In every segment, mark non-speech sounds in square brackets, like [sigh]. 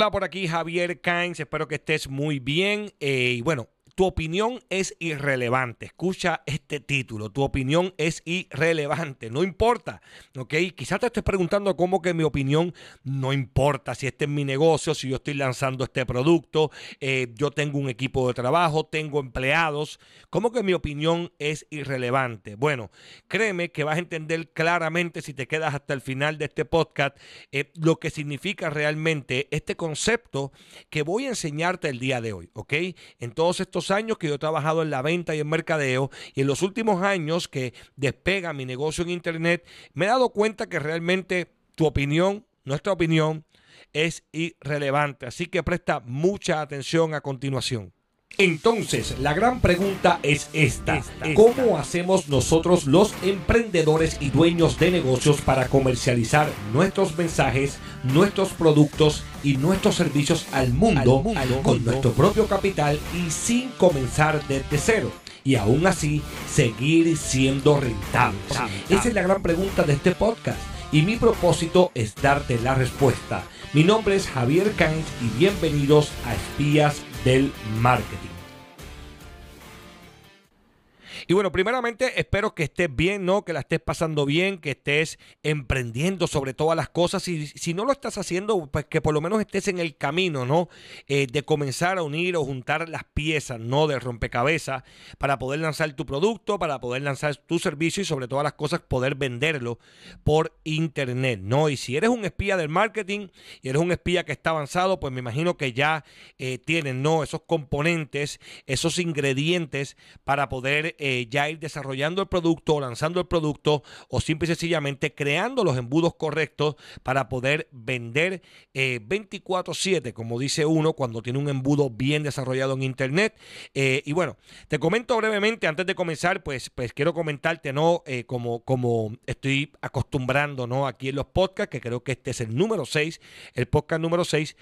Hola por aquí Javier Cains, espero que estés muy bien. Eh, y bueno, tu opinión es irrelevante. Escucha este título. Tu opinión es irrelevante. No importa. ¿Ok? Quizás te estés preguntando cómo que mi opinión no importa. Si este es mi negocio, si yo estoy lanzando este producto, eh, yo tengo un equipo de trabajo, tengo empleados. ¿Cómo que mi opinión es irrelevante? Bueno, créeme que vas a entender claramente si te quedas hasta el final de este podcast eh, lo que significa realmente este concepto que voy a enseñarte el día de hoy. ¿Ok? En todos estos años que yo he trabajado en la venta y en mercadeo y en los últimos años que despega mi negocio en Internet, me he dado cuenta que realmente tu opinión, nuestra opinión, es irrelevante. Así que presta mucha atención a continuación. Entonces, la gran pregunta es esta. ¿Cómo hacemos nosotros los emprendedores y dueños de negocios para comercializar nuestros mensajes, nuestros productos y nuestros servicios al mundo, con nuestro propio capital y sin comenzar desde cero? Y aún así, seguir siendo rentables. Esa es la gran pregunta de este podcast. Y mi propósito es darte la respuesta. Mi nombre es Javier Kanz y bienvenidos a Espías del Marketing. Y bueno, primeramente espero que estés bien, ¿no? Que la estés pasando bien, que estés emprendiendo sobre todas las cosas. Y si no lo estás haciendo, pues que por lo menos estés en el camino, ¿no? Eh, de comenzar a unir o juntar las piezas, ¿no? De rompecabezas para poder lanzar tu producto, para poder lanzar tu servicio y sobre todas las cosas poder venderlo por internet, ¿no? Y si eres un espía del marketing y eres un espía que está avanzado, pues me imagino que ya eh, ¿no? Esos componentes, esos ingredientes para poder... Eh, ya ir desarrollando el producto lanzando el producto o simple y sencillamente creando los embudos correctos para poder vender 24/7, eh, como dice uno, cuando tiene un embudo bien desarrollado en Internet. Eh, y bueno, te comento brevemente, antes de comenzar, pues, pues quiero comentarte, ¿no? Eh, como, como estoy acostumbrando, ¿no? Aquí en los podcasts, que creo que este es el número 6, el podcast número 6,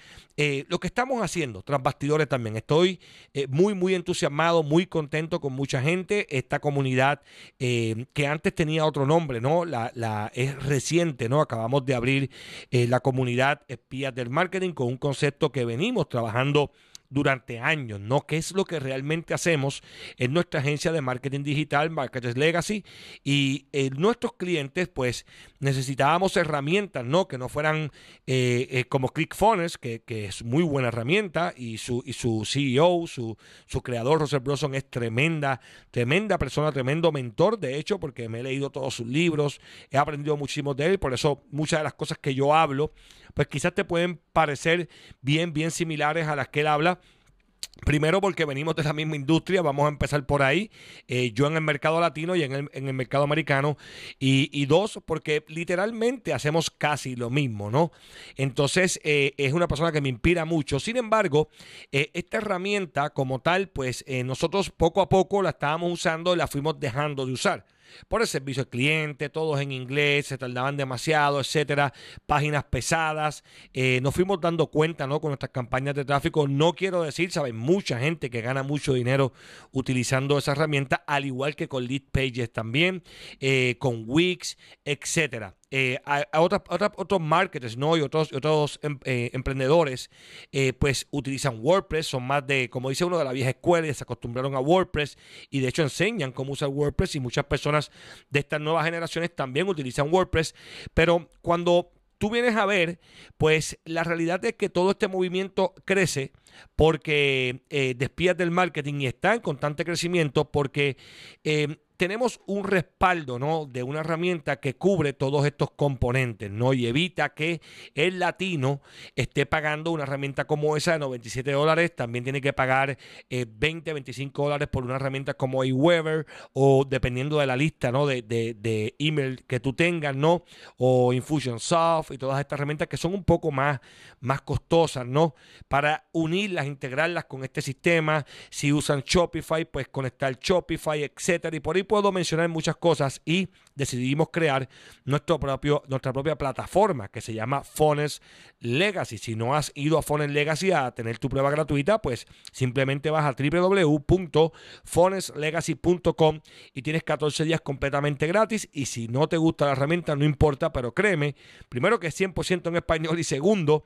lo que estamos haciendo, tras bastidores también. Estoy muy, muy entusiasmado, muy contento con mucha gente esta comunidad eh, que antes tenía otro nombre, ¿no? La, la es reciente, ¿no? Acabamos de abrir eh, la comunidad Espías del Marketing con un concepto que venimos trabajando durante años, ¿no? ¿Qué es lo que realmente hacemos en nuestra agencia de marketing digital, Marketers Legacy? Y eh, nuestros clientes, pues, necesitábamos herramientas, ¿no? Que no fueran eh, eh, como ClickFunnels, que, que, es muy buena herramienta, y su, y su CEO, su, su creador, Russell Brunson, es tremenda, tremenda persona, tremendo mentor, de hecho, porque me he leído todos sus libros, he aprendido muchísimo de él, por eso muchas de las cosas que yo hablo, pues quizás te pueden parecer bien, bien similares a las que él habla. Primero porque venimos de la misma industria, vamos a empezar por ahí, eh, yo en el mercado latino y en el, mercado americano, y, dos, porque literalmente hacemos casi lo mismo, ¿no? Entonces eh, es una persona que me inspira mucho, sin embargo, eh, esta herramienta como tal, pues nosotros poco a poco la estábamos usando y la fuimos dejando de usar por el servicio al cliente, todos en inglés, se tardaban demasiado, etcétera, páginas pesadas. Eh, nos fuimos dando cuenta, ¿no? Con nuestras campañas de tráfico. No quiero decir, ¿saben? Mucha gente que gana mucho dinero utilizando esa herramienta, al igual que con Lead Pages también, eh, con Wix, etcétera eh, a, otros marketers ¿no? y otros, otros em, eh, emprendedores eh, pues utilizan WordPress, son más de, como dice uno, de la vieja escuela y se acostumbraron a WordPress y de hecho enseñan cómo usar WordPress y muchas personas de estas nuevas generaciones también utilizan WordPress, pero cuando tú vienes a ver, pues la realidad es que todo este movimiento crece porque eh, despías del marketing y está en constante crecimiento porque tenemos un respaldo ¿no? de una herramienta que cubre todos estos componentes ¿no? y evita que el latino esté pagando una herramienta como esa de 97 dólares. También tiene que pagar 20, eh, 25 dólares por una herramienta como Aweber o dependiendo de la lista ¿no? de, de, email que tú tengas ¿no? o Infusionsoft y todas estas herramientas que son un poco más, más costosas ¿no? para unirlas, integrarlas con este sistema. Si usan Shopify, pues conectar Shopify, etcétera. Y por ahí puedo mencionar muchas cosas y decidimos crear nuestro propio, nuestra propia plataforma que se llama Fones Legacy. Si no has ido a Fones Legacy a tener tu prueba gratuita, pues simplemente vas a www.foneslegacy.com y tienes 14 días completamente gratis. Y si no te gusta la herramienta, no importa, pero créeme, primero que es 100% en español y segundo,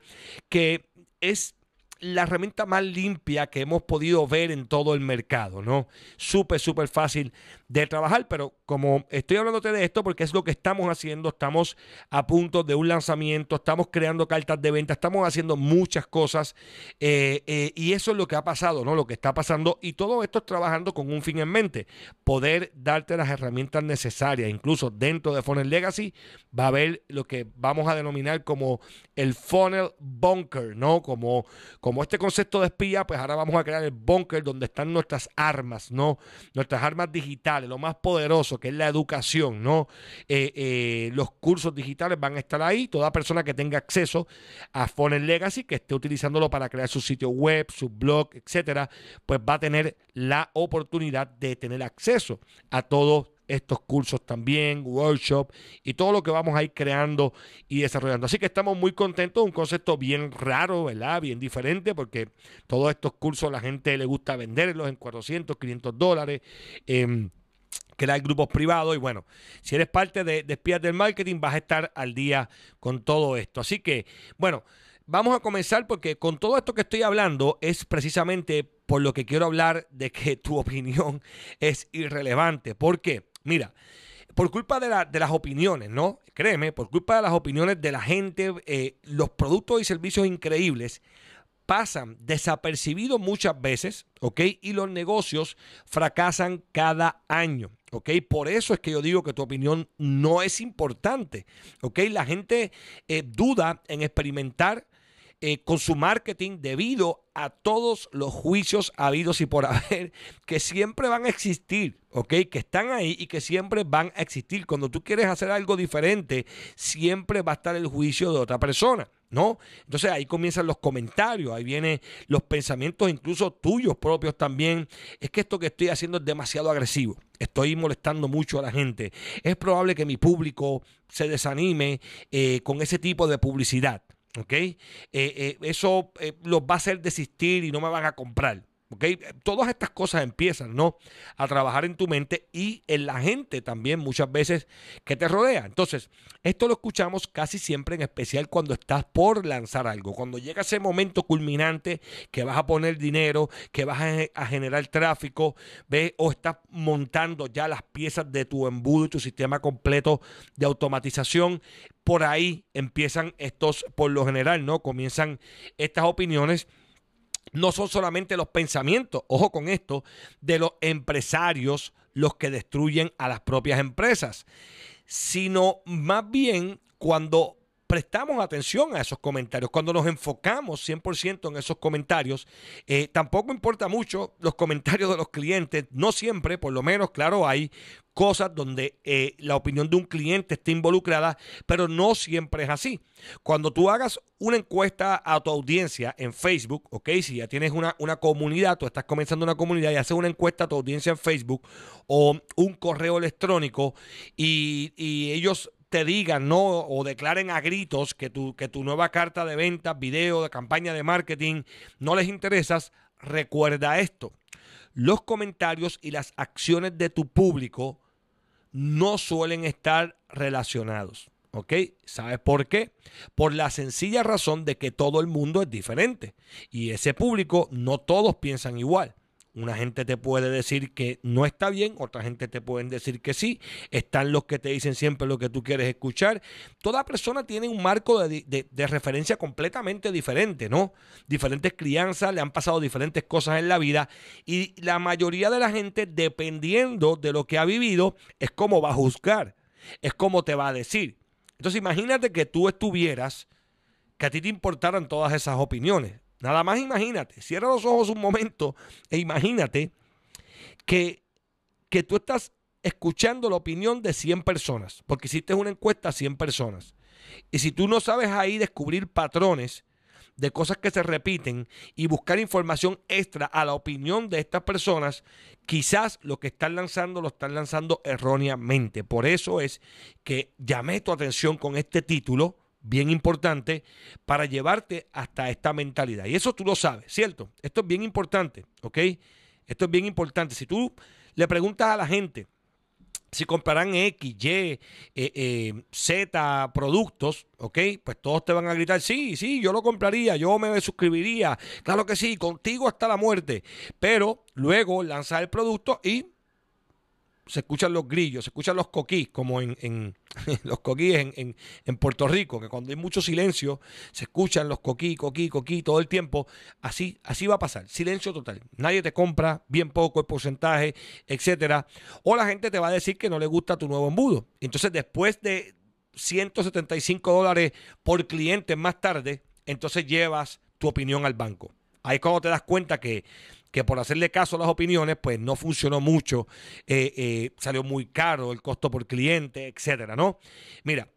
que es la herramienta más limpia que hemos podido ver en todo el mercado, ¿no? Súper, súper fácil de trabajar, pero como estoy hablándote de esto porque es lo que estamos haciendo, estamos a punto de un lanzamiento, estamos creando cartas de venta, estamos haciendo muchas cosas eh, eh, y eso es lo que ha pasado, ¿no? Lo que está pasando y todo esto es trabajando con un fin en mente, poder darte las herramientas necesarias, incluso dentro de Funnel Legacy va a haber lo que vamos a denominar como el Funnel Bunker, ¿no? Como, como este concepto de espía, pues ahora vamos a crear el bunker donde están nuestras armas, ¿no? Nuestras armas digitales, lo más poderoso que es la educación, ¿no? Eh, eh, los cursos digitales van a estar ahí. Toda persona que tenga acceso a Funnel Legacy, que esté utilizándolo para crear su sitio web, su blog, etcétera, pues va a tener la oportunidad de tener acceso a todos estos cursos también, workshop y todo lo que vamos a ir creando y desarrollando. Así que estamos muy contentos, un concepto bien raro, ¿verdad? Bien diferente, porque todos estos cursos la gente le gusta venderlos en 400, 500 dólares. Eh, crear grupos privados y bueno, si eres parte de, de espías del marketing vas a estar al día con todo esto. Así que, bueno, vamos a comenzar porque con todo esto que estoy hablando es precisamente por lo que quiero hablar de que tu [laughs] opinión es irrelevante. ¿Por qué? Mira, por culpa de, las opiniones, ¿no? Créeme, por culpa de las opiniones de la gente, eh, los productos y servicios increíbles pasan desapercibidos muchas veces, ¿ok? Y los negocios fracasan cada año, ¿ok? Por eso es que yo digo que tu opinión no es importante, ¿ok? La gente eh, duda en experimentar eh, con su marketing debido a todos los juicios habidos y por [laughs] haber que siempre van a existir, ¿ok? Que están ahí y que siempre van a existir. Cuando tú quieres hacer algo diferente, siempre va a estar el juicio de otra persona. ¿No? Entonces ahí comienzan los comentarios, ahí vienen los pensamientos incluso tuyos propios también. Es que esto que estoy haciendo es demasiado agresivo. Estoy molestando mucho a la gente. Es probable que mi público se desanime eh, con ese tipo de publicidad. ¿Ok? Eh, eh, eso eh, los va a hacer desistir y no me van a comprar. ¿Ok? Todas estas cosas empiezan, ¿no? A trabajar en tu mente y en la gente también muchas veces que te rodea. Entonces, esto lo escuchamos casi siempre, en especial cuando estás por lanzar algo. Cuando llega ese momento culminante que vas a poner dinero, que vas a, generar tráfico, ¿ves? O estás montando ya las piezas de tu embudo y tu sistema completo de automatización. Por ahí empiezan estos, por lo general, ¿no? Comienzan estas opiniones no son solamente los pensamientos, ojo con esto, de los empresarios los que destruyen a las propias empresas, sino más bien cuando prestamos atención a esos comentarios, cuando nos enfocamos 100% en esos comentarios, eh, tampoco importa mucho los comentarios de los clientes, no siempre, por lo menos, claro, hay cosas donde eh, la opinión de un cliente está involucrada, pero no siempre es así. Cuando tú hagas una encuesta a tu audiencia en Facebook, ok, si ya tienes una, una comunidad, tú estás comenzando una comunidad y haces una encuesta a tu audiencia en Facebook o un correo electrónico y, y ellos te digan, ¿no? O declaren a gritos que tu, que tu nueva carta de venta, video, de campaña de marketing no les interesas, recuerda esto. Los comentarios y las acciones de tu público no suelen estar relacionados. ¿Ok? ¿Sabes por qué? Por la sencilla razón de que todo el mundo es diferente. Y ese público no todos piensan igual. Una gente te puede decir que no está bien, otra gente te puede decir que sí. Están los que te dicen siempre lo que tú quieres escuchar. Toda persona tiene un marco de, referencia completamente diferente, ¿no? Diferentes crianzas, le han pasado diferentes cosas en la vida y la mayoría de la gente, dependiendo de lo que ha vivido, es como va a juzgar, es como te va a decir. Entonces imagínate que tú estuvieras, que a ti te importaran todas esas opiniones. Nada más imagínate, cierra los ojos un momento e imagínate que, que tú estás escuchando la opinión de 100 personas, porque hiciste una encuesta a 100 personas. Y si tú no sabes ahí descubrir patrones de cosas que se repiten y buscar información extra a la opinión de estas personas, quizás lo que están lanzando lo están lanzando erróneamente. Por eso es que llamé tu atención con este título bien importante para llevarte hasta esta mentalidad. Y eso tú lo sabes, ¿cierto? Esto es bien importante, ¿ok? Esto es bien importante. Si tú le preguntas a la gente si comprarán X, Y, eh, eh, Z productos, ¿ok? Pues todos te van a gritar, sí, sí, yo lo compraría, yo me suscribiría, claro que sí, contigo hasta la muerte. Pero luego lanzar el producto y se escuchan los grillos, se escuchan los coquís, como en, [laughs] los coquís en, en, Puerto Rico, que cuando hay mucho silencio, se escuchan los coquí, coquí, coquí todo el tiempo. Así, así va a pasar. Silencio total. Nadie te compra, bien poco el porcentaje, etcétera. O la gente te va a decir que no le gusta tu nuevo embudo. Entonces, después de 175 dólares por cliente más tarde, entonces llevas tu opinión al banco. Ahí es cuando te das cuenta que que por hacerle caso a las opiniones, pues no funcionó mucho, eh, eh, salió muy caro el costo por cliente, etcétera, ¿no? Mira,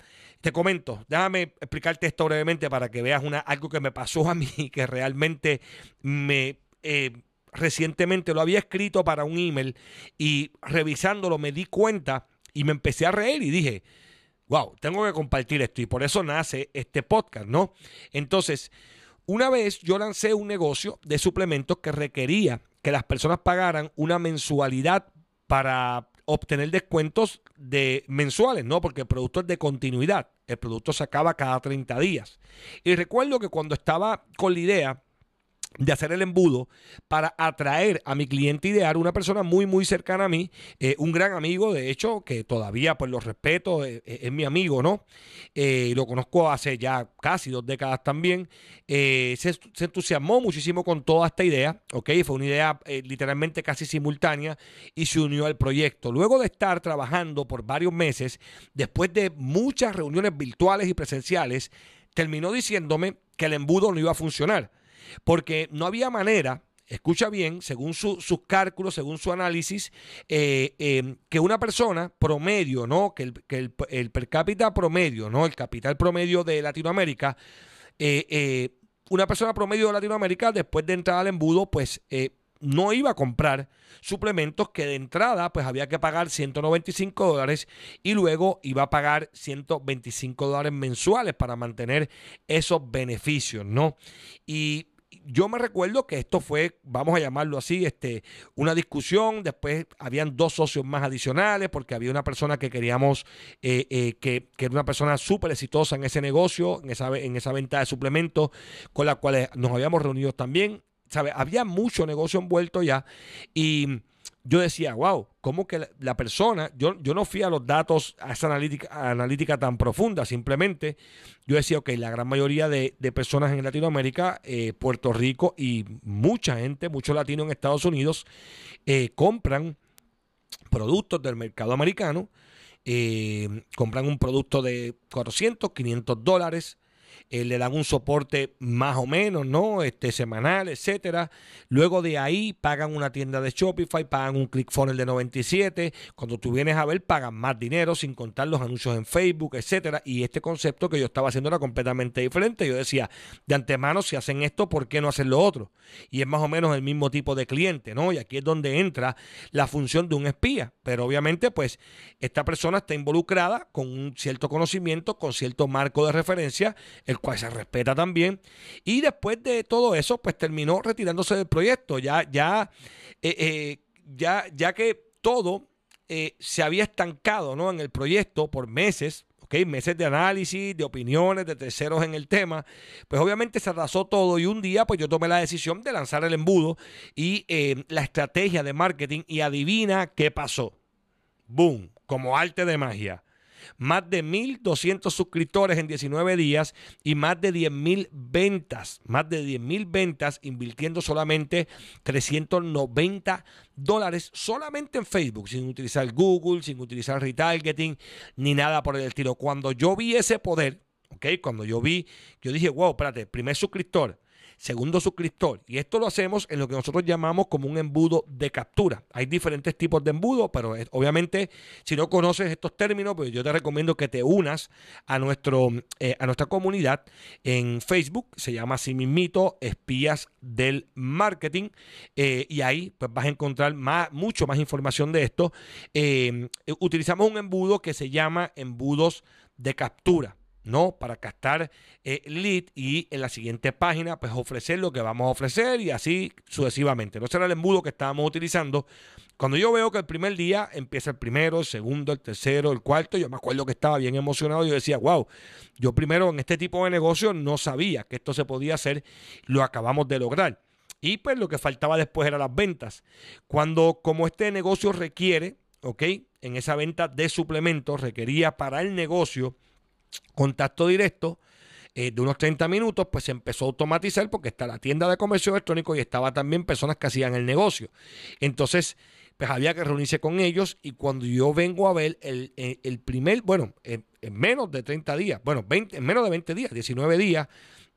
te comento, déjame explicarte esto brevemente para que veas una, algo que me pasó a [laughs] mí, que realmente me... Eh, recientemente lo había escrito para un email y revisándolo me di cuenta y me empecé a reír y dije, wow, tengo que compartir esto y por eso nace este podcast, ¿no? Entonces, una vez yo lancé un negocio de suplementos que requería que las personas pagaran una mensualidad para obtener descuentos de mensuales, ¿no? Porque el producto es de continuidad. El producto se acaba cada 30 días. Y recuerdo que cuando estaba con la idea de hacer el embudo para atraer a mi cliente ideal, una persona muy, muy cercana a mí, eh, un gran amigo, de hecho, que todavía pues lo respeto, eh, eh, es mi amigo, ¿no? lo conozco hace ya casi dos décadas también. Se, se, entusiasmó muchísimo con toda esta idea, ¿ok? Fue una idea literalmente casi simultánea y se unió al proyecto. Luego de estar trabajando por varios meses, después de muchas reuniones virtuales y presenciales, terminó diciéndome que el embudo no iba a funcionar porque no había manera escucha bien, según sus cálculos, según su análisis, eh, eh, que una persona promedio, ¿no? Que el, per cápita promedio, ¿no? El capital promedio de Latinoamérica, eh, una persona promedio de Latinoamérica, después de entrar al embudo, pues no iba a comprar suplementos que de entrada pues había que pagar 195 dólares y luego iba a pagar 125 dólares mensuales para mantener esos beneficios, ¿no? Y yo me recuerdo que esto fue, vamos a llamarlo así, este, una discusión. Después habían dos socios más adicionales porque había una persona que queríamos, eh, eh, que, que, era una persona súper exitosa en ese negocio, en esa, en esa venta de suplementos, con la cual nos habíamos reunido también. ¿Sabe? Había mucho negocio envuelto ya y yo decía, wow, ¿cómo que la, persona, yo, yo no fui a los datos, a esa analítica, analítica tan profunda, simplemente yo decía, ok, la gran mayoría de, personas en Latinoamérica, eh, Puerto Rico y mucha gente, muchos latinos en Estados Unidos, eh, compran productos del mercado americano, eh, compran un producto de 400, 500 dólares, eh, le dan un soporte más o menos, ¿no? Este, semanal, etcétera. Luego de ahí pagan una tienda de Shopify, pagan un ClickFunnels de 97. Cuando tú vienes a ver, pagan más dinero sin contar los anuncios en Facebook, etcétera. Y este concepto que yo estaba haciendo era completamente diferente. Yo decía, de antemano, si hacen esto, ¿por qué no hacen lo otro? Y es más o menos el mismo tipo de cliente, ¿no? Y aquí es donde entra la función de un espía. Pero obviamente, pues, esta persona está involucrada con un cierto conocimiento, con cierto marco de referencia, el cual se respeta también. Y después de todo eso, pues terminó retirándose del proyecto. Ya, ya, eh, eh, ya, ya que todo eh, se había estancado ¿no? en el proyecto por meses. Okay, meses de análisis, de opiniones, de terceros en el tema, pues obviamente se arrasó todo y un día pues yo tomé la decisión de lanzar el embudo y la estrategia de marketing y adivina qué pasó. Boom, como arte de magia más de 1.200 suscriptores en 19 días y más de 10.000 ventas, más de 10.000 ventas invirtiendo solamente 390 dólares solamente en Facebook, sin utilizar Google, sin utilizar retargeting, ni nada por el estilo. Cuando yo vi ese poder, ¿ok? Cuando yo vi, yo dije, wow, espérate, primer suscriptor, segundo suscriptor. Y esto lo hacemos en lo que nosotros llamamos como un embudo de captura. Hay diferentes tipos de embudo, pero obviamente si no conoces estos términos, pues yo te recomiendo que te unas a, nuestro, eh, a nuestra comunidad en Facebook. Se llama así mismito Espías del Marketing. Eh, y ahí pues vas a encontrar más, mucho más información de esto. Eh, utilizamos un embudo que se llama embudos de captura. ¿No? Para captar eh, lead y en la siguiente página, pues ofrecer lo que vamos a ofrecer y así sucesivamente. No será el embudo que estábamos utilizando. Cuando yo veo que el primer día empieza el primero, el segundo, el tercero, el cuarto, yo me acuerdo que estaba bien emocionado. Yo decía, wow, yo primero en este tipo de negocio no sabía que esto se podía hacer, lo acabamos de lograr. Y pues lo que faltaba después era las ventas. Cuando como este negocio requiere, ¿ok? En esa venta de suplementos requería para el negocio contacto directo eh, de unos 30 minutos, pues se empezó a automatizar porque está la tienda de comercio electrónico y estaba también personas que hacían el negocio. Entonces, pues había que reunirse con ellos y cuando yo vengo a ver el, el, primer, bueno, en, menos de 30 días, bueno, 20, en menos de 20 días, 19 días,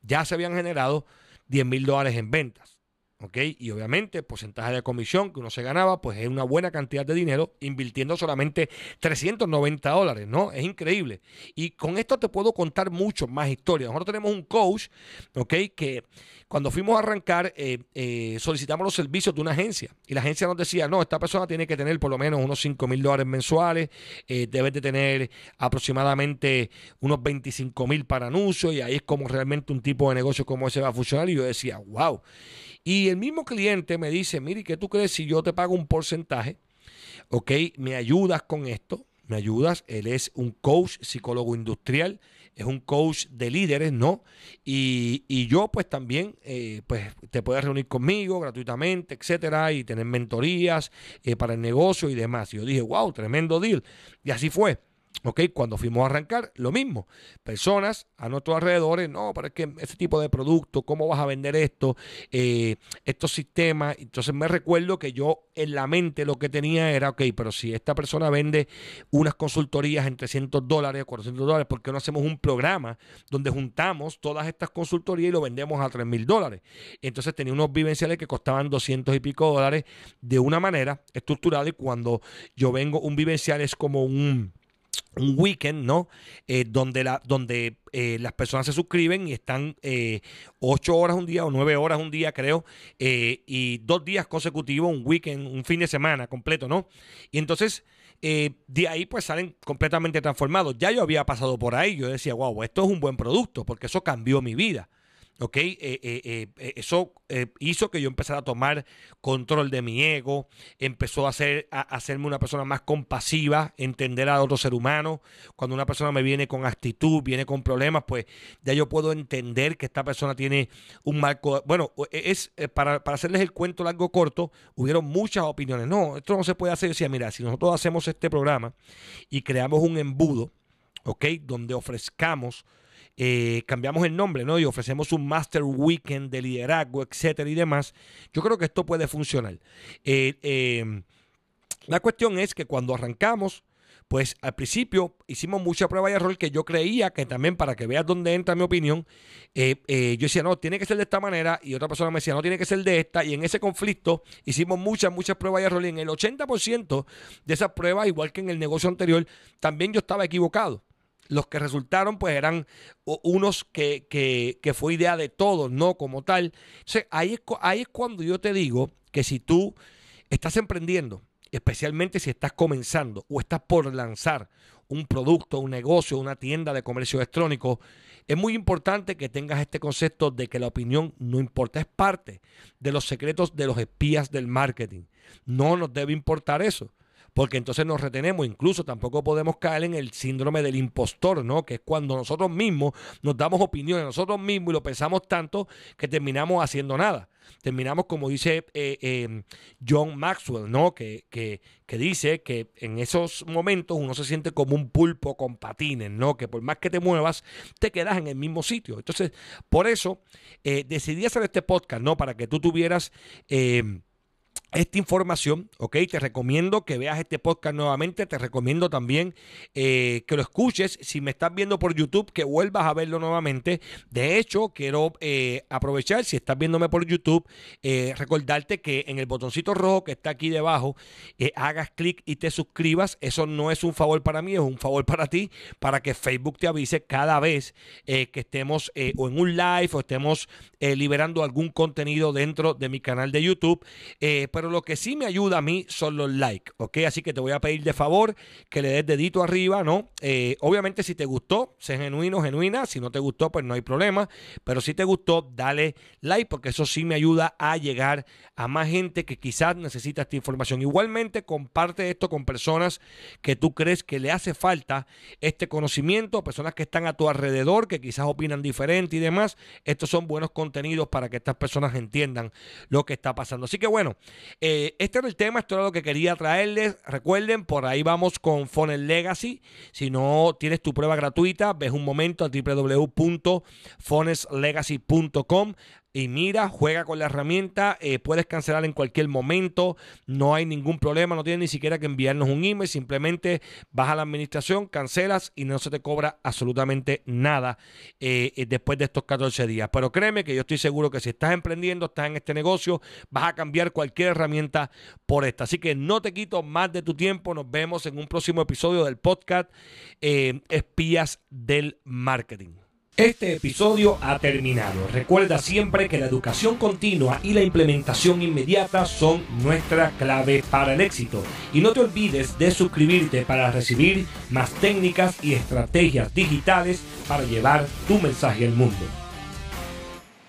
ya se habían generado 10 mil dólares en ventas. ¿Ok? Y obviamente porcentaje de comisión que uno se ganaba, pues es una buena cantidad de dinero invirtiendo solamente 390 dólares, ¿no? Es increíble. Y con esto te puedo contar mucho más historias. Nosotros tenemos un coach, ¿ok? Que cuando fuimos a arrancar, eh, eh, solicitamos los servicios de una agencia y la agencia nos decía, no, esta persona tiene que tener por lo menos unos 5 mil dólares mensuales, eh, debe de tener aproximadamente unos 25 mil para anuncios y ahí es como realmente un tipo de negocio como ese va a funcionar. Y yo decía, wow. Y el mismo cliente me dice, mire, ¿qué tú crees si yo te pago un porcentaje? ¿Ok? ¿Me ayudas con esto? ¿Me ayudas? Él es un coach psicólogo industrial, es un coach de líderes, ¿no? Y, yo pues también, eh, pues te puedes reunir conmigo gratuitamente, etcétera, y tener mentorías eh, para el negocio y demás. Y yo dije, wow, tremendo deal. Y así fue. ¿Ok? Cuando fuimos a arrancar, lo mismo. Personas a nuestros alrededores, no, pero es que ese tipo de producto, ¿cómo vas a vender esto? Eh, estos sistemas. Entonces me recuerdo que yo en la mente lo que tenía era, ok, pero si esta persona vende unas consultorías en 300 dólares, 400 dólares, ¿por qué no hacemos un programa donde juntamos todas estas consultorías y lo vendemos a 3 mil dólares? Entonces tenía unos vivenciales que costaban 200 y pico dólares de una manera estructurada y cuando yo vengo, un vivencial es como un un weekend, ¿no? Eh, donde la, donde eh, las personas se suscriben y están eh, ocho horas un día o nueve horas un día, creo, y dos días consecutivos, un weekend, un fin de semana completo, ¿no? Y entonces de ahí pues salen completamente transformados. Ya yo había pasado por ahí, yo decía, wow, esto es un buen producto, porque eso cambió mi vida. ¿Ok? Eh, eh, eh, eso hizo que yo empezara a tomar control de mi ego, empezó a, hacer, hacerme una persona más compasiva, entender a otro ser humano. Cuando una persona me viene con actitud, viene con problemas, pues ya yo puedo entender que esta persona tiene un marco. Bueno, e, es para, para hacerles el cuento largo corto, hubieron muchas opiniones. No, esto no se puede hacer. Decía, mira, si nosotros hacemos este programa y creamos un embudo, ¿ok? Donde ofrezcamos eh, cambiamos el nombre, ¿no? Y ofrecemos un Master Weekend de liderazgo, etcétera y demás. Yo creo que esto puede funcionar. Eh, em, la cuestión es que cuando arrancamos, pues al principio hicimos mucha prueba y error que yo creía que también para que veas dónde entra mi opinión, eh, yo decía, no, tiene que ser de esta manera y otra persona me decía, no, tiene que ser de esta y en ese conflicto hicimos muchas, muchas pruebas y error y en el 80% de esas pruebas, igual que en el negocio anterior, también yo estaba equivocado los que resultaron pues eran unos que, que, fue idea de todos, no como tal. ahí es, ahí es cuando yo te digo que si tú estás emprendiendo, especialmente si estás comenzando o estás por lanzar un producto, un negocio, una tienda de comercio electrónico, es muy importante que tengas este concepto de que la opinión no importa, es parte de los secretos de los espías del marketing. No nos debe importar eso porque entonces nos retenemos. Incluso tampoco podemos caer en el síndrome del impostor, ¿no? Que es cuando nosotros mismos nos damos opiniones nosotros mismos y lo pensamos tanto que terminamos haciendo nada. Terminamos, como dice eh, em, John Maxwell, ¿no? Que, que, que, dice que en esos momentos uno se siente como un pulpo con patines, ¿no? Que por más que te muevas, te quedas en el mismo sitio. Entonces, por eso eh, decidí hacer este podcast, ¿no? Para que tú tuvieras... Em, esta información, ¿ok? Te recomiendo que veas este podcast nuevamente, te recomiendo también eh, que lo escuches, si me estás viendo por YouTube, que vuelvas a verlo nuevamente. De hecho, quiero eh, aprovechar, si estás viéndome por YouTube, eh, recordarte que en el botoncito rojo que está aquí debajo, hagas clic y te suscribas. Eso no es un favor para mí, es un favor para ti, para que Facebook te avise cada vez que estemos o en un live o estemos liberando algún contenido dentro de mi canal de YouTube. pues pero lo que sí me ayuda a mí son los likes, ¿ok? Así que te voy a pedir de favor que le des dedito arriba, ¿no? Eh, obviamente si te gustó, sé genuino, genuina, si no te gustó, pues no hay problema, pero si te gustó, dale like porque eso sí me ayuda a llegar a más gente que quizás necesita esta información. Igualmente, comparte esto con personas que tú crees que le hace falta este conocimiento, personas que están a tu alrededor, que quizás opinan diferente y demás. Estos son buenos contenidos para que estas personas entiendan lo que está pasando. Así que bueno, eh, este era el tema, esto era lo que quería traerles. Recuerden, por ahí vamos con Funnel Legacy. Si no tienes tu prueba gratuita, ves un momento a www.foneslegacy.com y mira, juega con la herramienta, eh, puedes cancelar en cualquier momento, no hay ningún problema, no tienes ni siquiera que enviarnos un email, simplemente vas a la administración, cancelas y no se te cobra absolutamente nada eh, eh, después de estos 14 días. Pero créeme que yo estoy seguro que si estás emprendiendo, estás en este negocio, vas a cambiar cualquier herramienta por esta. Así que no te quito más de tu tiempo, nos vemos en un próximo episodio del podcast Espías del Marketing. Este episodio ha terminado. Recuerda siempre que la educación continua y la implementación inmediata son nuestra clave para el éxito. Y no te olvides de suscribirte para recibir más técnicas y estrategias digitales para llevar tu mensaje al mundo.